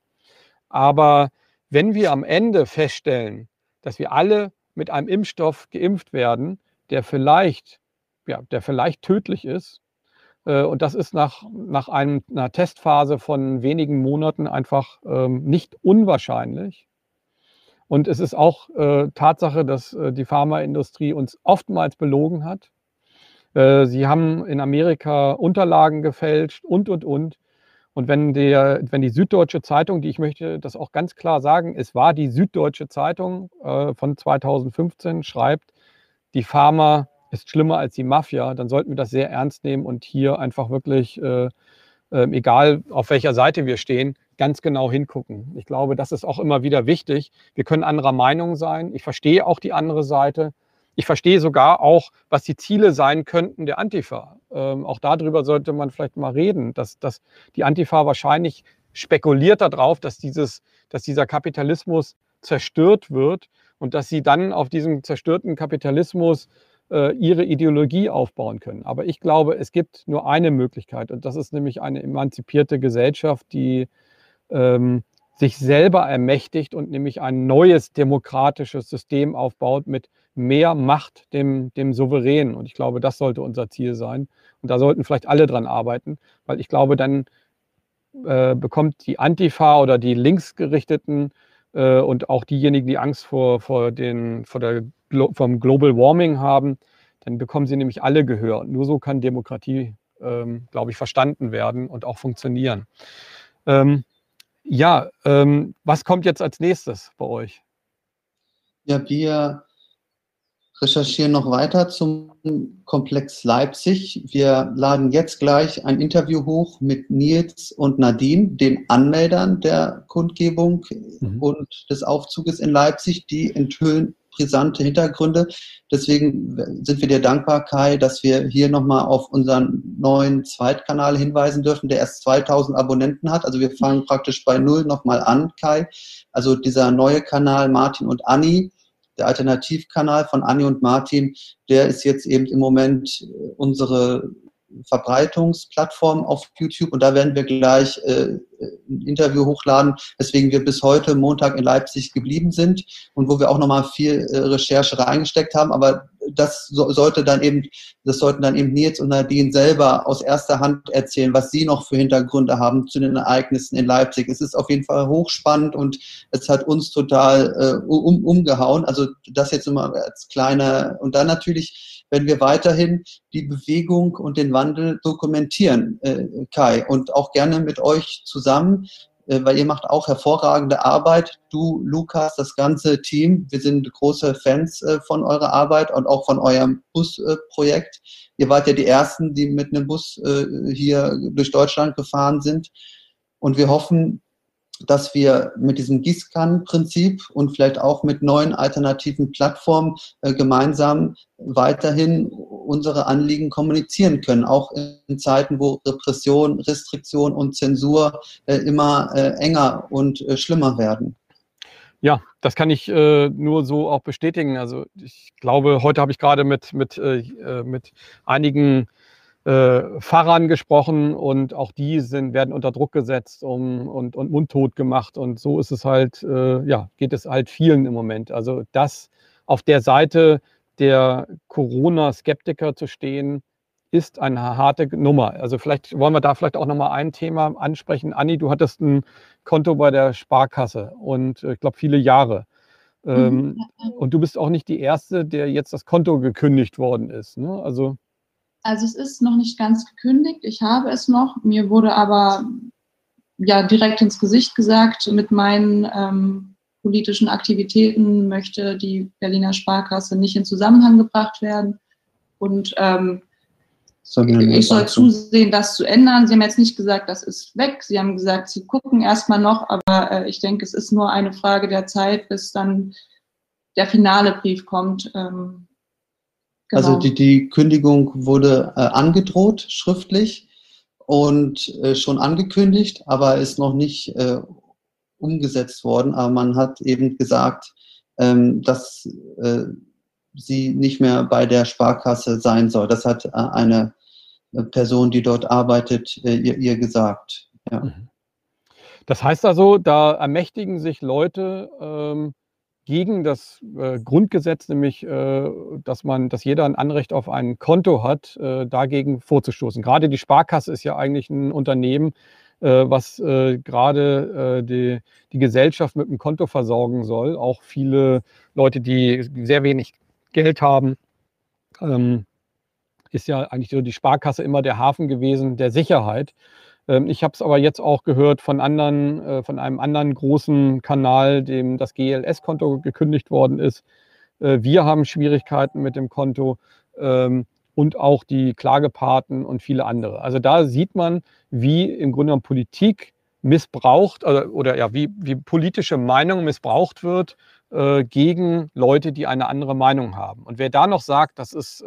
aber wenn wir am Ende feststellen, dass wir alle mit einem Impfstoff geimpft werden, der vielleicht, ja, der vielleicht tödlich ist, äh, und das ist nach, nach einem, einer Testphase von wenigen Monaten einfach ähm, nicht unwahrscheinlich. Und es ist auch äh, Tatsache, dass äh, die Pharmaindustrie uns oftmals belogen hat. Äh, sie haben in Amerika Unterlagen gefälscht und, und, und. Und wenn, der, wenn die Süddeutsche Zeitung, die ich möchte das auch ganz klar sagen, es war die Süddeutsche Zeitung äh, von 2015, schreibt, die Pharma ist schlimmer als die Mafia, dann sollten wir das sehr ernst nehmen und hier einfach wirklich, äh, äh, egal auf welcher Seite wir stehen, ganz genau hingucken. Ich glaube, das ist auch immer wieder wichtig. Wir können anderer Meinung sein. Ich verstehe auch die andere Seite. Ich verstehe sogar auch, was die Ziele sein könnten der Antifa. Ähm, auch darüber sollte man vielleicht mal reden, dass, dass die Antifa wahrscheinlich spekuliert darauf, dass, dieses, dass dieser Kapitalismus zerstört wird und dass sie dann auf diesem zerstörten Kapitalismus ihre Ideologie aufbauen können. Aber ich glaube, es gibt nur eine Möglichkeit und das ist nämlich eine emanzipierte Gesellschaft, die ähm, sich selber ermächtigt und nämlich ein neues demokratisches System aufbaut mit mehr Macht dem, dem Souverän. Und ich glaube, das sollte unser Ziel sein. Und da sollten vielleicht alle dran arbeiten, weil ich glaube, dann äh, bekommt die Antifa oder die linksgerichteten äh, und auch diejenigen, die Angst vor, vor, den, vor der vom Global Warming haben, dann bekommen sie nämlich alle Gehör. nur so kann Demokratie, ähm, glaube ich, verstanden werden und auch funktionieren. Ähm, ja, ähm, was kommt jetzt als nächstes bei euch? Ja, wir recherchieren noch weiter zum Komplex Leipzig. Wir laden jetzt gleich ein Interview hoch mit Nils und Nadine, den Anmeldern der Kundgebung mhm. und des Aufzuges in Leipzig. Die enthüllen brisante Hintergründe. Deswegen sind wir dir dankbar, Kai, dass wir hier nochmal auf unseren neuen Zweitkanal hinweisen dürfen, der erst 2000 Abonnenten hat. Also wir fangen praktisch bei Null nochmal an, Kai. Also dieser neue Kanal Martin und Anni, der Alternativkanal von Anni und Martin, der ist jetzt eben im Moment unsere Verbreitungsplattform auf YouTube und da werden wir gleich äh, ein Interview hochladen, weswegen wir bis heute Montag in Leipzig geblieben sind und wo wir auch nochmal viel äh, Recherche reingesteckt haben. Aber das so, sollte dann eben, das sollten dann eben Nils und Nadine selber aus erster Hand erzählen, was sie noch für Hintergründe haben zu den Ereignissen in Leipzig. Es ist auf jeden Fall hochspannend und es hat uns total äh, um, umgehauen. Also das jetzt immer als kleiner und dann natürlich wenn wir weiterhin die Bewegung und den Wandel dokumentieren, äh, Kai, und auch gerne mit euch zusammen, äh, weil ihr macht auch hervorragende Arbeit. Du, Lukas, das ganze Team. Wir sind große Fans äh, von eurer Arbeit und auch von eurem Busprojekt. ihr wart ja die Ersten, die mit einem Bus äh, hier durch Deutschland gefahren sind. Und wir hoffen, dass wir mit diesem Gießkannenprinzip und vielleicht auch mit neuen alternativen Plattformen äh, gemeinsam weiterhin unsere Anliegen kommunizieren können, auch in Zeiten, wo Repression, Restriktion und Zensur äh, immer äh, enger und schlimmer werden. Ja, das kann ich nur so auch bestätigen. Also ich glaube, heute habe ich gerade mit, mit, mit einigen äh, Fahrern gesprochen und auch die sind, werden unter Druck gesetzt um, und, und mundtot gemacht. Und so ist es halt, äh, ja, geht es halt vielen im Moment. Also das auf der Seite der Corona-Skeptiker zu stehen, ist eine harte Nummer. Also vielleicht wollen wir da vielleicht auch nochmal ein Thema ansprechen. Anni, du hattest ein Konto bei der Sparkasse und äh, ich glaube viele Jahre. Mhm. Ähm, und du bist auch nicht die Erste, der jetzt das Konto gekündigt worden ist. Ne? Also also es ist noch nicht ganz gekündigt. Ich habe es noch. Mir wurde aber ja direkt ins Gesicht gesagt, mit meinen ähm, politischen Aktivitäten möchte die Berliner Sparkasse nicht in Zusammenhang gebracht werden. Und ähm, ich soll zusehen, das zu ändern. Sie haben jetzt nicht gesagt, das ist weg. Sie haben gesagt, Sie gucken erstmal noch, aber äh, ich denke, es ist nur eine Frage der Zeit, bis dann der finale Brief kommt. Ähm, genau. Also die, die Kündigung wurde äh, angedroht, schriftlich. und äh, schon angekündigt, aber ist noch nicht äh, umgesetzt worden. Aber man hat eben gesagt, ähm, dass äh, sie nicht mehr bei der Sparkasse sein soll. Das hat äh, eine Person, die dort arbeitet, äh, ihr, ihr gesagt. Ja. Mhm. Das heißt also, da ermächtigen sich Leute ähm, gegen das äh, Grundgesetz, nämlich, äh, dass man, dass jeder ein Anrecht auf ein Konto hat, äh, dagegen vorzustoßen. Gerade die Sparkasse ist ja eigentlich ein Unternehmen, äh, was äh, gerade die, die Gesellschaft mit einem Konto versorgen soll. Auch viele Leute, die sehr wenig Geld haben, ähm, ist ja eigentlich so die Sparkasse immer der Hafen gewesen der Sicherheit. Ähm, ich habe es aber jetzt auch gehört von anderen, äh, von einem anderen großen Kanal, dem das GLS-Konto gekündigt worden ist. Äh, wir haben Schwierigkeiten mit dem Konto ähm, und auch die Klagepaten und viele andere. Also da sieht man, wie im Grunde genommen Politik missbraucht oder, oder ja, wie, wie politische Meinung missbraucht wird äh, gegen Leute, die eine andere Meinung haben. Und wer da noch sagt, das ist,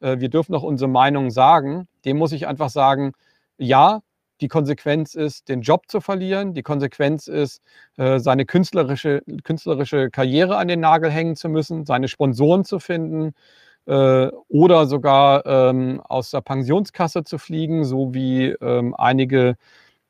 wir dürfen noch unsere Meinung sagen, dem muss ich einfach sagen, ja, die Konsequenz ist, den Job zu verlieren. Die Konsequenz ist, äh, seine künstlerische, künstlerische Karriere an den Nagel hängen zu müssen, seine Sponsoren zu finden äh, oder sogar ähm, aus der Pensionskasse zu fliegen, so wie ähm, einige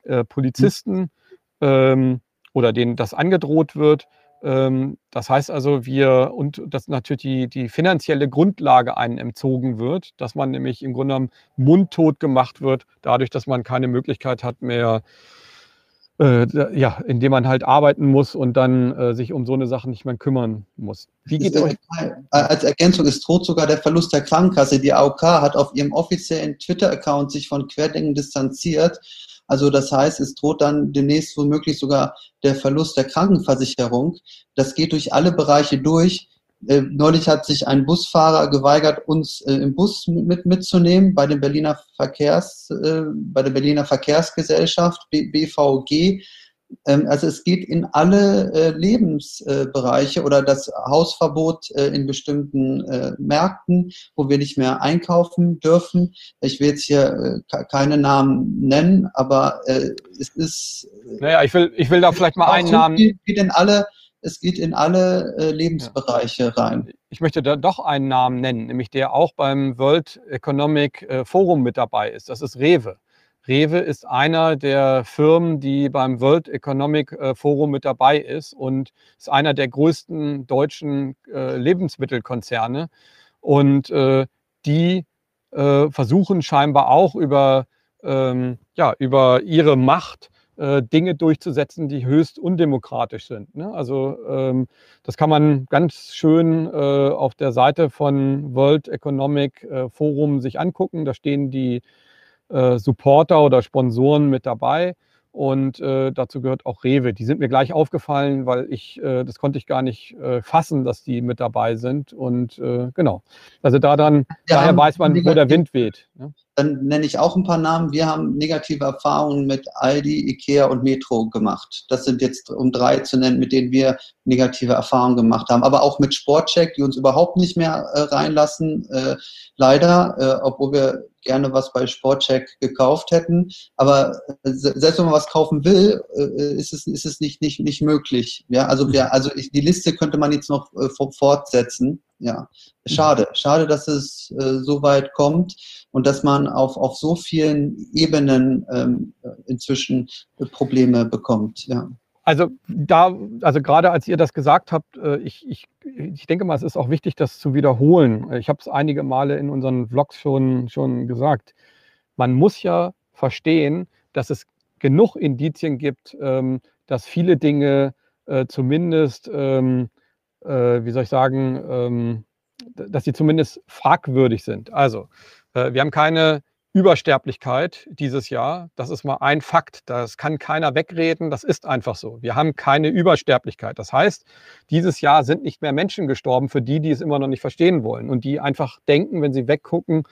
äh. Polizisten ähm, oder denen das angedroht wird. Ähm, das heißt also, wir und dass natürlich die, die finanzielle Grundlage einen entzogen wird, dass man nämlich im Grunde genommen mundtot gemacht wird, dadurch, dass man keine Möglichkeit hat mehr, äh, ja, indem man halt arbeiten muss und dann äh, sich um so eine Sache nicht mehr kümmern muss. Wie geht euch? Als Ergänzung, es droht sogar der Verlust der Krankenkasse. Die AOK hat auf ihrem offiziellen Twitter-Account sich von Querdenken distanziert also das heißt, es droht dann demnächst womöglich sogar der Verlust der Krankenversicherung. Das geht durch alle Bereiche durch. Äh, neulich hat sich ein Busfahrer geweigert, uns äh, im Bus mit, mitzunehmen bei dem Berliner Verkehrs, äh, bei der Berliner Verkehrsgesellschaft BVG. Ähm, also es geht in alle äh, Lebensbereiche oder das Hausverbot äh, in bestimmten äh, Märkten, wo wir nicht mehr einkaufen dürfen. Ich will jetzt hier keine Namen nennen, aber es ist. Naja, ich will, ich will da vielleicht mal einen Namen. Geht in alle, es geht in alle Lebensbereiche rein. Ich möchte da doch einen Namen nennen, nämlich der auch beim World Economic Forum mit dabei ist. Das ist Rewe. Rewe ist einer der Firmen, die beim World Economic äh, Forum mit dabei ist und ist einer der größten deutschen äh, Lebensmittelkonzerne. Und äh, die versuchen scheinbar auch über, ähm, ja, über ihre Macht Dinge durchzusetzen, die höchst undemokratisch sind. Ne? Also ähm, das kann man ganz schön auf der Seite von World Economic Forum sich angucken. Da stehen die äh, Supporter oder Sponsoren mit dabei. Und äh, dazu gehört auch Rewe. Die sind mir gleich aufgefallen, weil ich, äh, das konnte ich gar nicht äh, fassen, dass die mit dabei sind. Und äh, genau. Also da dann, ja, daher weiß man, wo der Wind weht. Ja? Dann nenne ich auch ein paar Namen. Wir haben negative Erfahrungen mit Aldi, Ikea und Metro gemacht. Das sind jetzt, um drei zu nennen, mit denen wir negative Erfahrungen gemacht haben. Aber auch mit Sportcheck, die uns überhaupt nicht mehr äh, reinlassen. Leider, obwohl wir gerne was bei Sportcheck gekauft hätten. Aber äh, selbst wenn man was kaufen will, äh, ist es, ist es nicht, nicht, nicht möglich. Ja, also wir, also ich, die Liste könnte man jetzt noch äh, fortsetzen. Ja, schade. Schade, dass es äh, so weit kommt und dass man auf, auf so vielen Ebenen ähm, inzwischen Probleme bekommt. Ja. Also da, also gerade als ihr das gesagt habt, äh, ich, ich, ich denke mal, es ist auch wichtig, das zu wiederholen. Ich habe es einige Male in unseren Vlogs schon, schon gesagt. Man muss ja verstehen, dass es genug Indizien gibt, ähm, dass viele Dinge äh, zumindest, ähm, äh, wie soll ich sagen, dass sie zumindest fragwürdig sind. Also, wir haben keine Übersterblichkeit dieses Jahr. Das ist mal ein Fakt. Das kann keiner wegreden. Das ist einfach so. Wir haben keine Übersterblichkeit. Das heißt, dieses Jahr sind nicht mehr Menschen gestorben für die, die es immer noch nicht verstehen wollen und die einfach denken, wenn sie weggucken,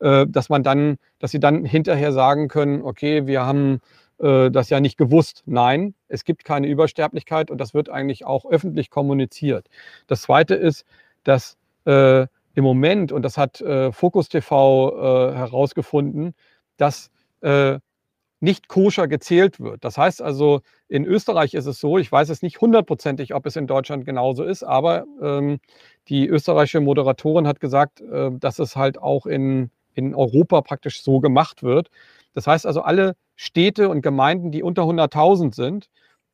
äh, dass man dann, dass sie dann hinterher sagen können, okay, wir haben äh, das ja nicht gewusst. Nein, es gibt keine Übersterblichkeit und das wird eigentlich auch öffentlich kommuniziert. Das zweite ist, dass äh, im Moment, und das hat äh, Focus TV äh, herausgefunden, dass äh, nicht koscher gezählt wird. Das heißt also, in Österreich ist es so, ich weiß es nicht hundertprozentig, ob es in Deutschland genauso ist, aber ähm, die österreichische Moderatorin hat gesagt, äh, dass es halt auch in, in Europa praktisch so gemacht wird. Das heißt also, alle Städte und Gemeinden, die unter 100.000 sind,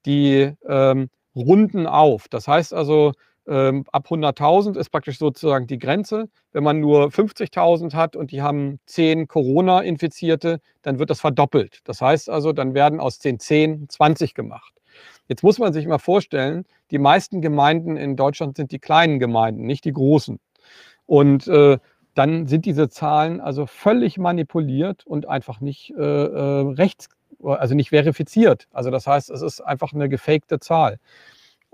die ähm, runden auf. Das heißt also, ähm, ab 100.000 ist praktisch sozusagen die Grenze. Wenn man nur 50.000 hat und die haben 10 Corona-Infizierte, dann wird das verdoppelt. Das heißt also, dann werden aus den 10 20 gemacht. Jetzt muss man sich mal vorstellen, die meisten Gemeinden in Deutschland sind die kleinen Gemeinden, nicht die großen. Und äh, dann sind diese Zahlen also völlig manipuliert und einfach nicht äh, äh rechts, also nicht verifiziert. Also das heißt, es ist einfach eine gefakte Zahl.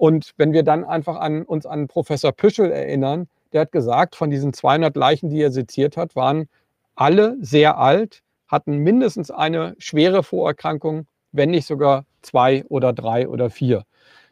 Und wenn wir dann einfach an uns an Professor Püschel erinnern, der hat gesagt, von diesen 200 Leichen, die er seziert hat, waren alle sehr alt, hatten mindestens eine schwere Vorerkrankung, wenn nicht sogar zwei oder drei oder vier.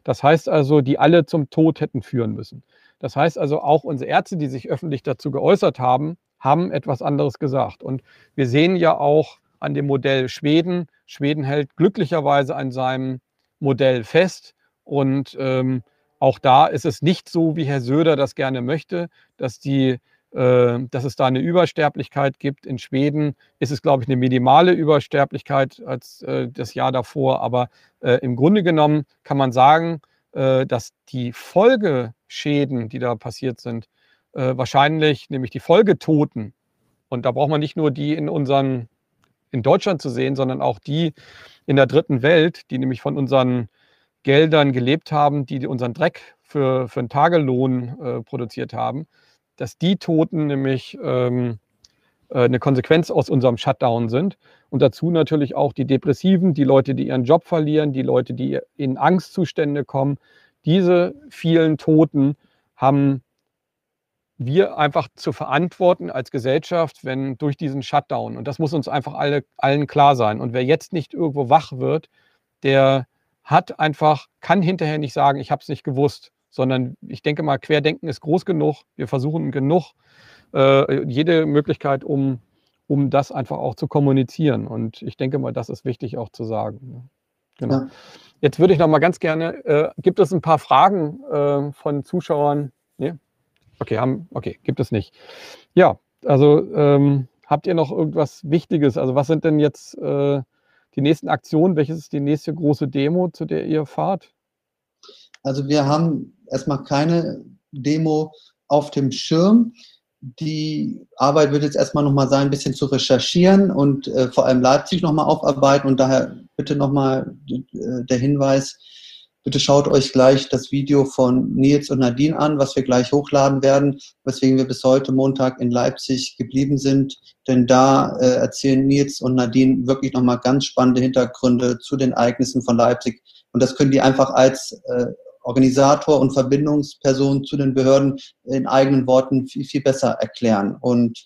Das heißt also, die alle zum Tod hätten führen müssen. Das heißt also, auch unsere Ärzte, die sich öffentlich dazu geäußert haben, haben etwas anderes gesagt. Und wir sehen ja auch an dem Modell Schweden, Schweden hält glücklicherweise an seinem Modell fest. Und ähm, auch da ist es nicht so, wie Herr Söder das gerne möchte, dass, die, äh, dass es da eine Übersterblichkeit gibt. In Schweden ist es, glaube ich, eine minimale Übersterblichkeit als äh, das Jahr davor. Aber äh, im Grunde genommen kann man sagen, äh, dass die Folgeschäden, die da passiert sind, äh, wahrscheinlich, nämlich die Folgetoten, und da braucht man nicht nur die in unseren in Deutschland zu sehen, sondern auch die in der dritten Welt, die nämlich von unseren Geldern gelebt haben, die unseren Dreck für, für einen Tagelohn äh, produziert haben, dass die Toten nämlich ähm, äh, eine Konsequenz aus unserem Shutdown sind. Und dazu natürlich auch die Depressiven, die Leute, die ihren Job verlieren, die Leute, die in Angstzustände kommen. Diese vielen Toten haben wir einfach zu verantworten als Gesellschaft, wenn durch diesen Shutdown, und das muss uns einfach alle, allen klar sein. Und wer jetzt nicht irgendwo wach wird, der hat einfach, kann hinterher nicht sagen, ich habe es nicht gewusst, sondern ich denke mal, Querdenken ist groß genug. Wir versuchen genug, äh, jede Möglichkeit, um, um das einfach auch zu kommunizieren. Und ich denke mal, das ist wichtig auch zu sagen. Ne? Genau. Ja. Jetzt würde ich noch mal ganz gerne, äh, gibt es ein paar Fragen äh, von Zuschauern? Nee? Okay, haben, okay, gibt es nicht. Ja, also ähm, habt ihr noch irgendwas Wichtiges? Also was sind denn jetzt äh, die nächsten Aktionen? Welches ist die nächste große Demo, zu der ihr fahrt? Also wir haben erstmal keine Demo auf dem Schirm. Die Arbeit wird jetzt erstmal nochmal sein, ein bisschen zu recherchieren und äh, vor allem Leipzig nochmal aufarbeiten. Und daher bitte nochmal äh, der Hinweis, bitte schaut euch gleich das Video von Nils und Nadine an, was wir gleich hochladen werden, weswegen wir bis heute Montag in Leipzig geblieben sind. Denn da äh, erzählen Nils und Nadine wirklich nochmal ganz spannende Hintergründe zu den Ereignissen von Leipzig. Und das können die einfach als äh, Organisator und Verbindungsperson zu den Behörden in eigenen Worten viel, viel besser erklären. Und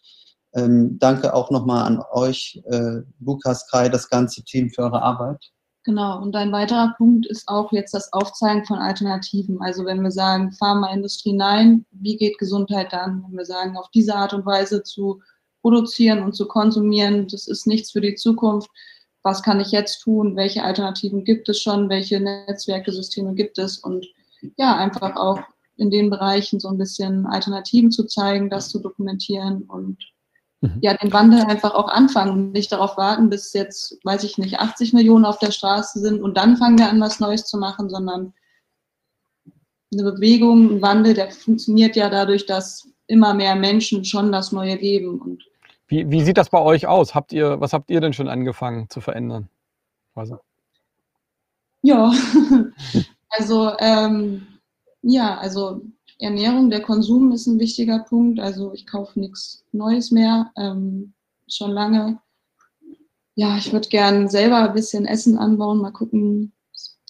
ähm, danke auch nochmal an euch, äh, Lukas, Kai, das ganze Team für eure Arbeit. Genau, und ein weiterer Punkt ist auch jetzt das Aufzeigen von Alternativen. Also wenn wir sagen, Pharmaindustrie nein, wie geht Gesundheit dann? Wenn wir sagen, auf diese Art und Weise zu produzieren und zu konsumieren, das ist nichts für die Zukunft. Was kann ich jetzt tun? Welche Alternativen gibt es schon? Welche Netzwerke, Systeme gibt es? Und ja, einfach auch in den Bereichen so ein bisschen Alternativen zu zeigen, das zu dokumentieren und. Ja, den Wandel einfach auch anfangen und nicht darauf warten, bis jetzt, weiß ich nicht, 80 Millionen auf der Straße sind und dann fangen wir an, was Neues zu machen, sondern eine Bewegung, ein Wandel, der funktioniert ja dadurch, dass immer mehr Menschen schon das Neue leben. Und wie, wie sieht das bei euch aus? Habt ihr, was habt ihr denn schon angefangen zu verändern? Also. Ja, also ähm, ja, also Ernährung, der Konsum ist ein wichtiger Punkt. Also ich kaufe nichts Neues mehr, ähm, schon lange. Ja, ich würde gern selber ein bisschen Essen anbauen, mal gucken,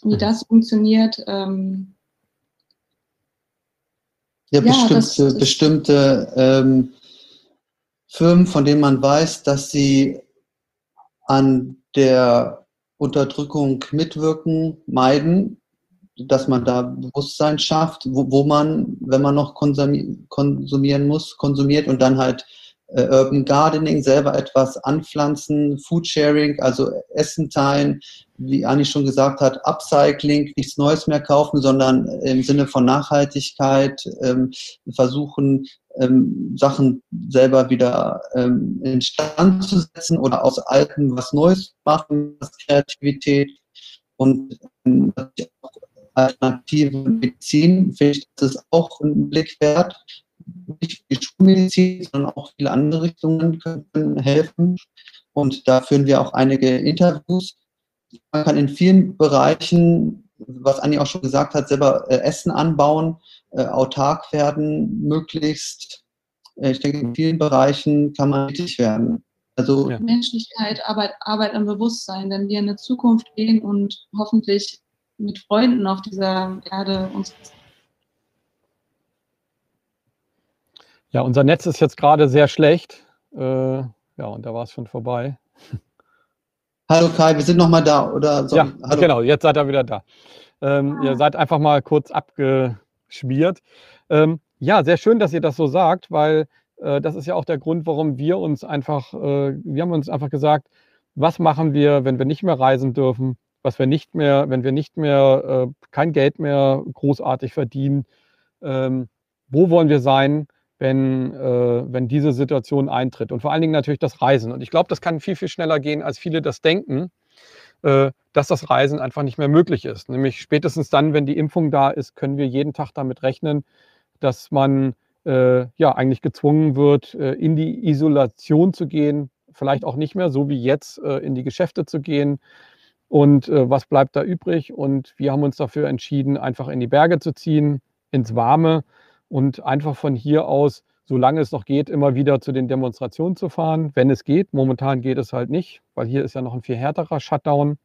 wie mhm. das funktioniert. Ähm, ja, ja bestimmte, das, bestimmte ähm, Firmen, von denen man weiß, dass sie an der Unterdrückung mitwirken, meiden dass man da Bewusstsein schafft, wo, wo man, wenn man noch konsumieren muss, konsumiert und dann halt äh, Urban Gardening, selber etwas anpflanzen, Food Sharing, also Essen teilen, wie Anni schon gesagt hat, Upcycling, nichts Neues mehr kaufen, sondern im Sinne von Nachhaltigkeit ähm, versuchen, ähm, Sachen selber wieder ähm, instand zu setzen oder aus Alten was Neues machen, was Kreativität und ähm, alternative Medizin, finde ich, das ist auch ein Blick wert nicht die Schulmedizin, sondern auch viele andere Richtungen können helfen. Und da führen wir auch einige Interviews. Man kann in vielen Bereichen, was Anni auch schon gesagt hat, selber äh, Essen anbauen, äh, autark werden, möglichst. Äh, ich denke, in vielen Bereichen kann man tätig werden. Also ja. Menschlichkeit, Arbeit, Arbeit am Bewusstsein, wenn wir in eine Zukunft gehen und hoffentlich mit Freunden auf dieser Erde uns Ja, unser Netz ist jetzt gerade sehr schlecht. Äh, ja, und da war es schon vorbei. Hallo Kai, wir sind nochmal da, oder? So, ja, hallo. genau, jetzt seid ihr wieder da. Ähm, ah. Ihr seid einfach mal kurz abgeschmiert. Ähm, ja, sehr schön, dass ihr das so sagt, weil äh, das ist ja auch der Grund, warum wir uns einfach, äh, wir haben uns einfach gesagt, was machen wir, wenn wir nicht mehr reisen dürfen, was wir nicht mehr, wenn wir nicht mehr äh, kein Geld mehr großartig verdienen, ähm, wo wollen wir sein? wenn, äh, wenn diese Situation eintritt. Und vor allen Dingen natürlich das Reisen. Und ich glaube, das kann viel, viel schneller gehen, als viele das denken, äh, dass das Reisen einfach nicht mehr möglich ist. Nämlich spätestens dann, wenn die Impfung da ist, können wir jeden Tag damit rechnen, dass man äh, ja eigentlich gezwungen wird, äh, in die Isolation zu gehen, vielleicht auch nicht mehr, so wie jetzt, äh, in die Geschäfte zu gehen. Und äh, was bleibt da übrig? Und wir haben uns dafür entschieden, einfach in die Berge zu ziehen, ins Warme und einfach von hier aus, solange es noch geht, immer wieder zu den Demonstrationen zu fahren, wenn es geht. Momentan geht es halt nicht, weil hier ist ja noch ein viel härterer Shutdown.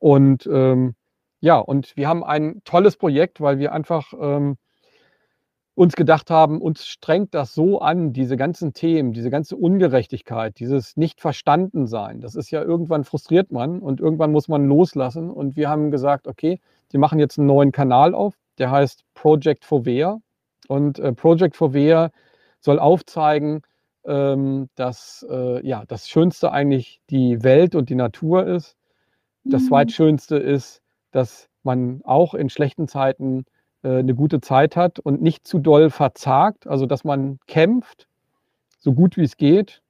Und ähm, ja, und wir haben ein tolles Projekt, weil wir einfach ähm, uns gedacht haben, uns strengt das so an, diese ganzen Themen, diese ganze Ungerechtigkeit, dieses Nicht-Verstanden-Sein. Das ist ja irgendwann frustriert man und irgendwann muss man loslassen. Und wir haben gesagt, okay, wir machen jetzt einen neuen Kanal auf, der heißt Project Fovea. Und äh, Project Fovea soll aufzeigen, ähm, dass äh, ja, das Schönste eigentlich die Welt und die Natur ist. Das mhm. Zweitschönste ist, dass man auch in schlechten Zeiten eine gute Zeit hat und nicht zu doll verzagt, also dass man kämpft, so gut wie es geht,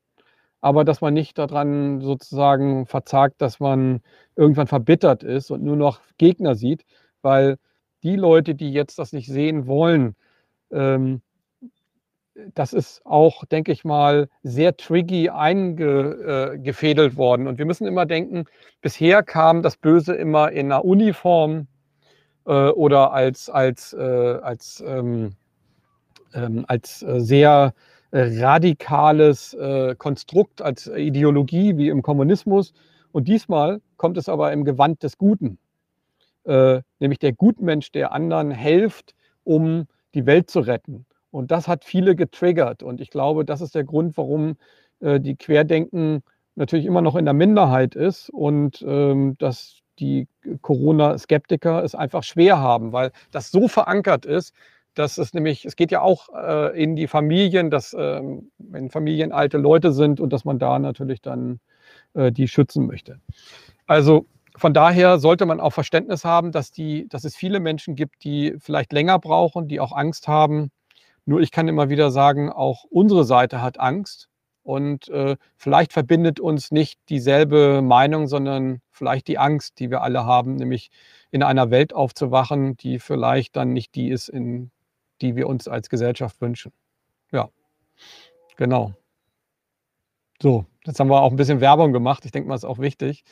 aber dass man nicht daran sozusagen verzagt, dass man irgendwann verbittert ist und nur noch Gegner sieht, weil die Leute, die jetzt das nicht sehen wollen, ähm, das ist auch, denke ich mal, sehr tricky eingefädelt äh, worden. Und wir müssen immer denken, bisher kam das Böse immer in einer Uniform äh, oder als, als, äh, als, ähm, ähm, als äh, sehr radikales äh, Konstrukt, als Ideologie wie im Kommunismus. Und diesmal kommt es aber im Gewand des Guten, äh, nämlich der Gutmensch, der anderen hilft, um die Welt zu retten. Und das hat viele getriggert. Und ich glaube, das ist der Grund, warum äh, die Querdenken natürlich immer noch in der Minderheit ist und ähm, dass die Corona-Skeptiker es einfach schwer haben, weil das so verankert ist, dass es nämlich, es geht ja auch äh, in die Familien, dass ähm, wenn Familien alte Leute sind und dass man da natürlich dann äh, die schützen möchte. Also von daher sollte man auch Verständnis haben, dass, die, dass es viele Menschen gibt, die vielleicht länger brauchen, die auch Angst haben. Nur ich kann immer wieder sagen, auch unsere Seite hat Angst. Und äh, vielleicht verbindet uns nicht dieselbe Meinung, sondern vielleicht die Angst, die wir alle haben, nämlich in einer Welt aufzuwachen, die vielleicht dann nicht die ist, in die wir uns als Gesellschaft wünschen. Ja, genau. So, jetzt haben wir auch ein bisschen Werbung gemacht. Ich denke mal, ist auch wichtig.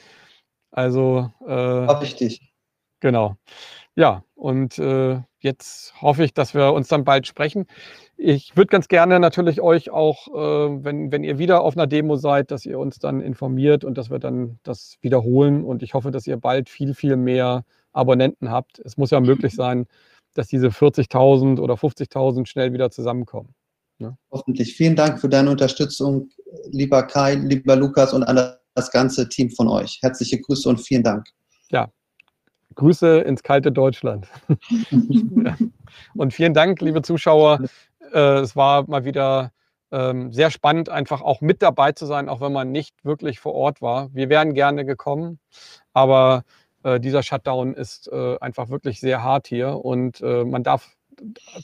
Also. Äh, wichtig. Genau. Ja, und äh, jetzt hoffe ich, dass wir uns dann bald sprechen. Ich würde ganz gerne natürlich euch auch, äh, wenn, wenn ihr wieder auf einer Demo seid, dass ihr uns dann informiert und dass wir dann das wiederholen. Und ich hoffe, dass ihr bald viel, viel mehr Abonnenten habt. Es muss ja möglich sein, dass diese 40.000 oder 50.000 schnell wieder zusammenkommen. Ne? Hoffentlich. Vielen Dank für deine Unterstützung, lieber Kai, lieber Lukas und alle das ganze Team von euch. Herzliche Grüße und vielen Dank. Ja, Grüße ins kalte Deutschland. Und vielen Dank, liebe Zuschauer. Äh, es war mal wieder ähm, sehr spannend, einfach auch mit dabei zu sein, auch wenn man nicht wirklich vor Ort war. Wir wären gerne gekommen, aber äh, dieser Shutdown ist äh, einfach wirklich sehr hart hier und man darf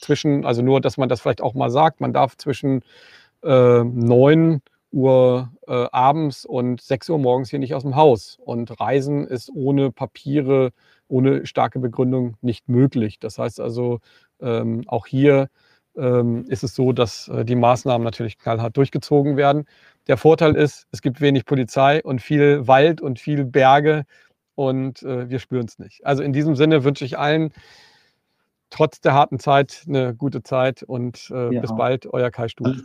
zwischen, also nur, dass man das vielleicht auch mal sagt, man darf zwischen äh, 9 Uhr äh, abends und 6 Uhr morgens hier nicht aus dem Haus. Und Reisen ist ohne Papiere, ohne starke Begründung nicht möglich. Das heißt also, ähm, auch hier ähm, ist es so, dass äh, die Maßnahmen natürlich knallhart durchgezogen werden. Der Vorteil ist, es gibt wenig Polizei und viel Wald und viel Berge und äh, wir spüren es nicht. Also in diesem Sinne wünsche ich allen trotz der harten Zeit eine gute Zeit und äh, ja. bis bald, euer Kai Stuhl.